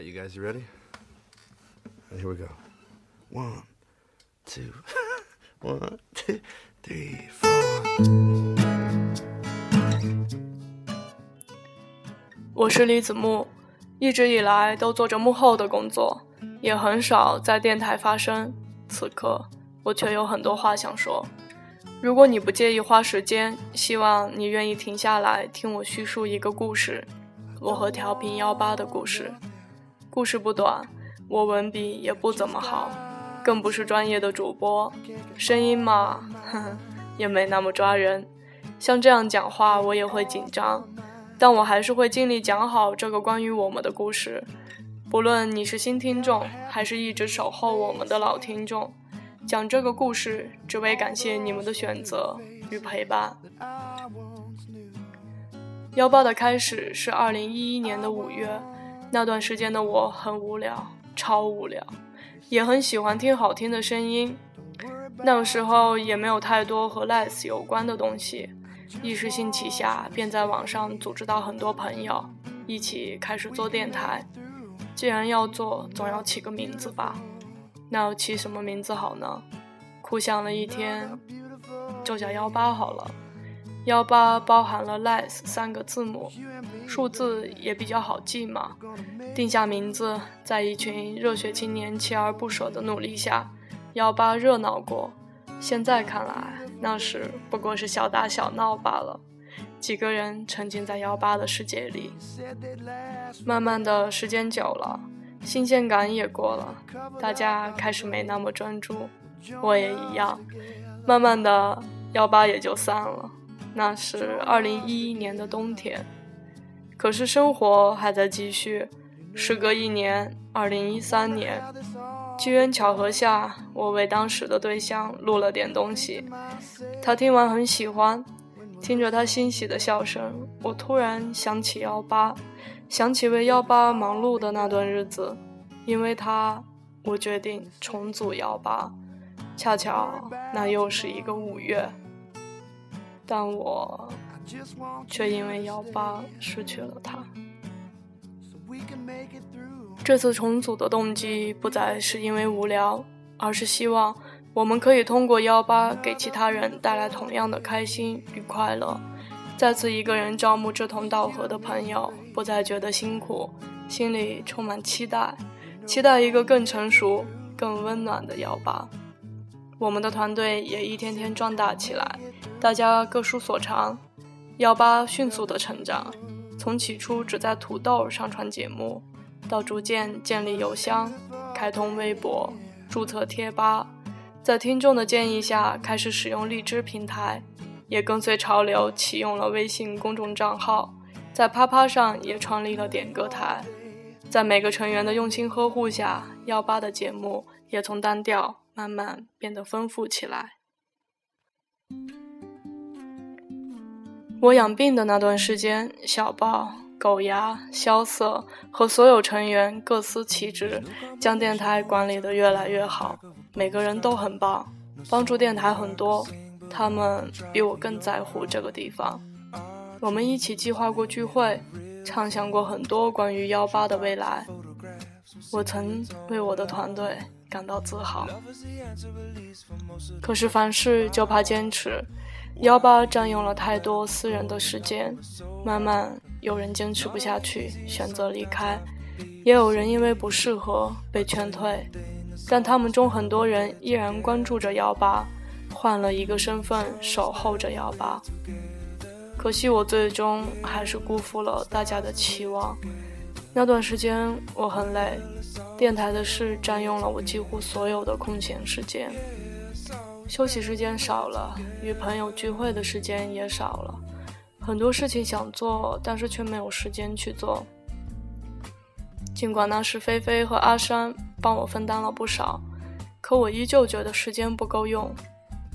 right, you guys, you ready？Here we go. One, two, one, two, three, four. 我是李子木，一直以来都做着幕后的工作，也很少在电台发声。此刻，我却有很多话想说。如果你不介意花时间，希望你愿意停下来听我叙述一个故事，我和调频幺八的故事。故事不短，我文笔也不怎么好，更不是专业的主播，声音嘛，呵呵，也没那么抓人。像这样讲话，我也会紧张，但我还是会尽力讲好这个关于我们的故事。不论你是新听众，还是一直守候我们的老听众。讲这个故事，只为感谢你们的选择与陪伴。幺八的开始是二零一一年的五月，那段时间的我很无聊，超无聊，也很喜欢听好听的声音。那个时候也没有太多和 less 有关的东西，一时兴起下，便在网上组织到很多朋友，一起开始做电台。既然要做，总要起个名字吧。那要起什么名字好呢？苦想了一天，就叫幺八好了。幺八包含了 less 三个字母，数字也比较好记嘛。定下名字，在一群热血青年锲而不舍的努力下，幺八热闹过。现在看来，那时不过是小打小闹罢了。几个人沉浸在幺八的世界里，慢慢的时间久了。新鲜感也过了，大家开始没那么专注，我也一样。慢慢的，幺八也就散了。那是二零一一年的冬天，可是生活还在继续。时隔一年，二零一三年，机缘巧合下，我为当时的对象录了点东西，他听完很喜欢。听着他欣喜的笑声，我突然想起幺八。想起为幺八忙碌的那段日子，因为他，我决定重组幺八。恰巧那又是一个五月，但我却因为幺八失去了他。这次重组的动机不再是因为无聊，而是希望我们可以通过幺八给其他人带来同样的开心与快乐。再次一个人招募志同道合的朋友，不再觉得辛苦，心里充满期待，期待一个更成熟、更温暖的幺八。我们的团队也一天天壮大起来，大家各抒所长，幺八迅速的成长，从起初只在土豆上传节目，到逐渐建立邮箱、开通微博、注册贴吧，在听众的建议下开始使用荔枝平台。也跟随潮流启用了微信公众账号，在啪啪上也创立了点歌台。在每个成员的用心呵护下，幺八的节目也从单调慢慢变得丰富起来。我养病的那段时间，小豹、狗牙、萧瑟和所有成员各司其职，将电台管理的越来越好。每个人都很棒，帮助电台很多。他们比我更在乎这个地方。我们一起计划过聚会，畅想过很多关于幺八的未来。我曾为我的团队感到自豪。可是凡事就怕坚持，幺八占用了太多私人的时间。慢慢有人坚持不下去，选择离开；也有人因为不适合被劝退。但他们中很多人依然关注着幺八。换了一个身份守候着幺八，可惜我最终还是辜负了大家的期望。那段时间我很累，电台的事占用了我几乎所有的空闲时间，休息时间少了，与朋友聚会的时间也少了，很多事情想做，但是却没有时间去做。尽管那时菲菲和阿山帮我分担了不少，可我依旧觉得时间不够用。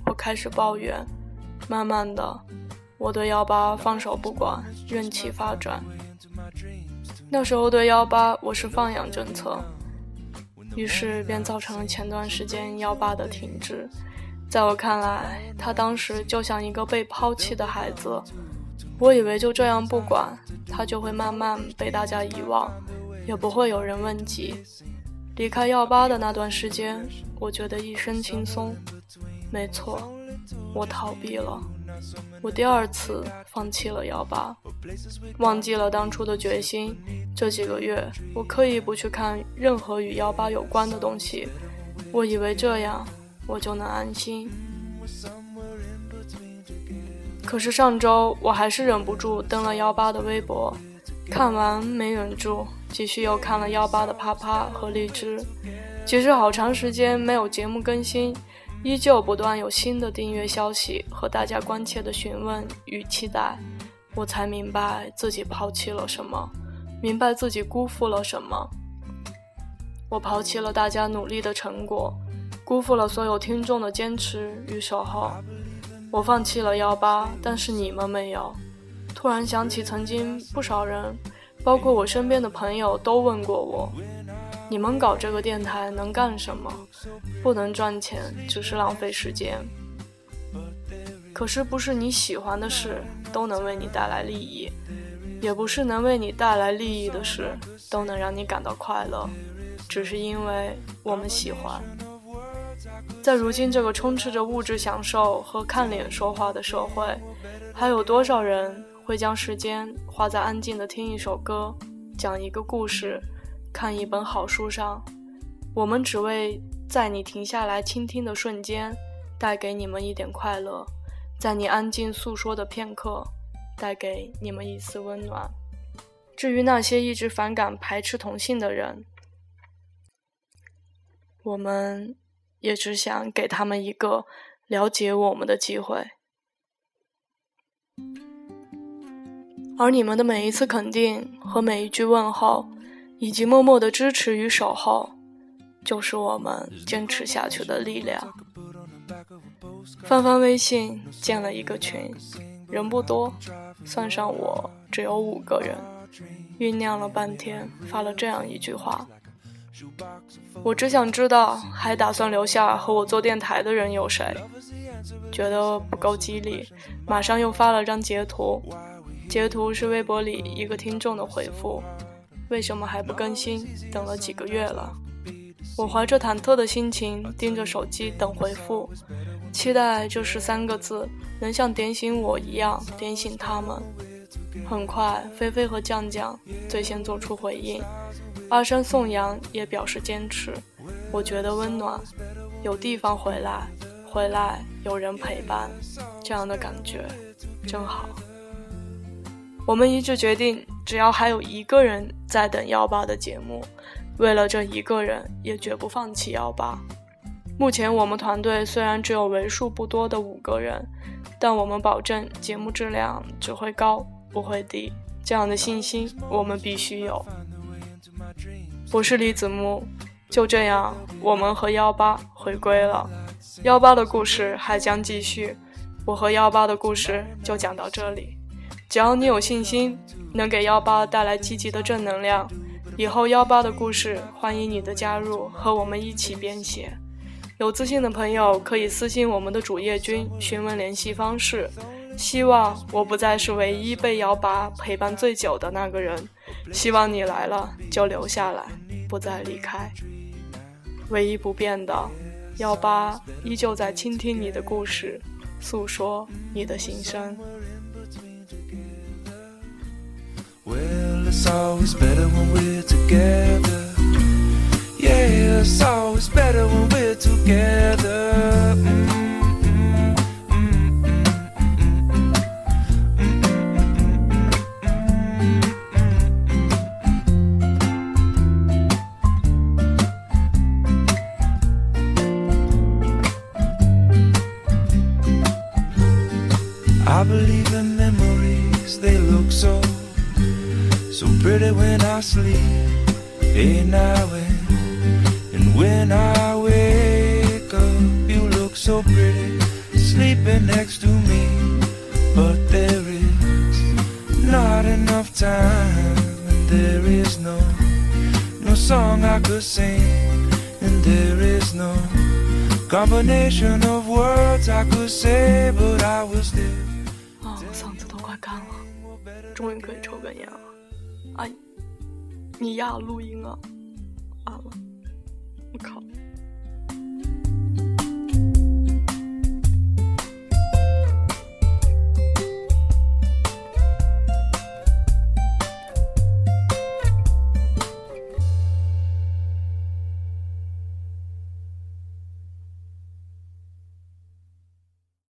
我开始抱怨，慢慢的，我对幺八放手不管，任其发展。那时候对幺八我是放养政策，于是便造成了前段时间幺八的停滞。在我看来，他当时就像一个被抛弃的孩子，我以为就这样不管他就会慢慢被大家遗忘，也不会有人问及。离开幺八的那段时间，我觉得一身轻松。没错，我逃避了。我第二次放弃了幺八，忘记了当初的决心。这几个月，我刻意不去看任何与幺八有关的东西，我以为这样我就能安心。可是上周，我还是忍不住登了幺八的微博，看完没忍住，继续又看了幺八的啪啪和荔枝。其实好长时间没有节目更新。依旧不断有新的订阅消息和大家关切的询问与期待，我才明白自己抛弃了什么，明白自己辜负了什么。我抛弃了大家努力的成果，辜负了所有听众的坚持与守候。我放弃了幺八，但是你们没有。突然想起曾经不少人，包括我身边的朋友，都问过我。你们搞这个电台能干什么？不能赚钱，只是浪费时间。可是不是你喜欢的事都能为你带来利益，也不是能为你带来利益的事都能让你感到快乐，只是因为我们喜欢。在如今这个充斥着物质享受和看脸说话的社会，还有多少人会将时间花在安静的听一首歌、讲一个故事？看一本好书上，我们只为在你停下来倾听的瞬间，带给你们一点快乐；在你安静诉说的片刻，带给你们一丝温暖。至于那些一直反感、排斥同性的人，我们也只想给他们一个了解我们的机会。而你们的每一次肯定和每一句问候。以及默默的支持与守候，就是我们坚持下去的力量。翻翻微信，建了一个群，人不多，算上我只有五个人。酝酿了半天，发了这样一句话：我只想知道，还打算留下和我做电台的人有谁？觉得不够激励，马上又发了张截图，截图是微博里一个听众的回复。为什么还不更新？等了几个月了，我怀着忐忑的心情盯着手机等回复，期待这十三个字能像点醒我一样点醒他们。很快，菲菲和酱酱最先做出回应，阿山、宋阳也表示坚持。我觉得温暖，有地方回来，回来有人陪伴，这样的感觉真好。我们一致决定。只要还有一个人在等幺八的节目，为了这一个人，也绝不放弃幺八。目前我们团队虽然只有为数不多的五个人，但我们保证节目质量只会高不会低。这样的信心我们必须有。我是李子木，就这样，我们和幺八回归了。幺八的故事还将继续，我和幺八的故事就讲到这里。只要你有信心。能给幺八带来积极的正能量，以后幺八的故事欢迎你的加入，和我们一起编写。有自信的朋友可以私信我们的主页君询问联系方式。希望我不再是唯一被幺八陪伴最久的那个人，希望你来了就留下来，不再离开。唯一不变的，幺八依旧在倾听你的故事，诉说你的心声。Well, it's always better when we're together. Yeah, it's always better when we're together. I believe in memories, they look so so pretty when I sleep, hey now when I wake up, you look so pretty, sleeping next to me. But there is not enough time, and there is no, no song I could sing, and there is no combination of words I could say, but I was there. 啊，嗓子都快干了，终于可以抽根烟了。哎。 你呀，录音啊，完了， 我靠。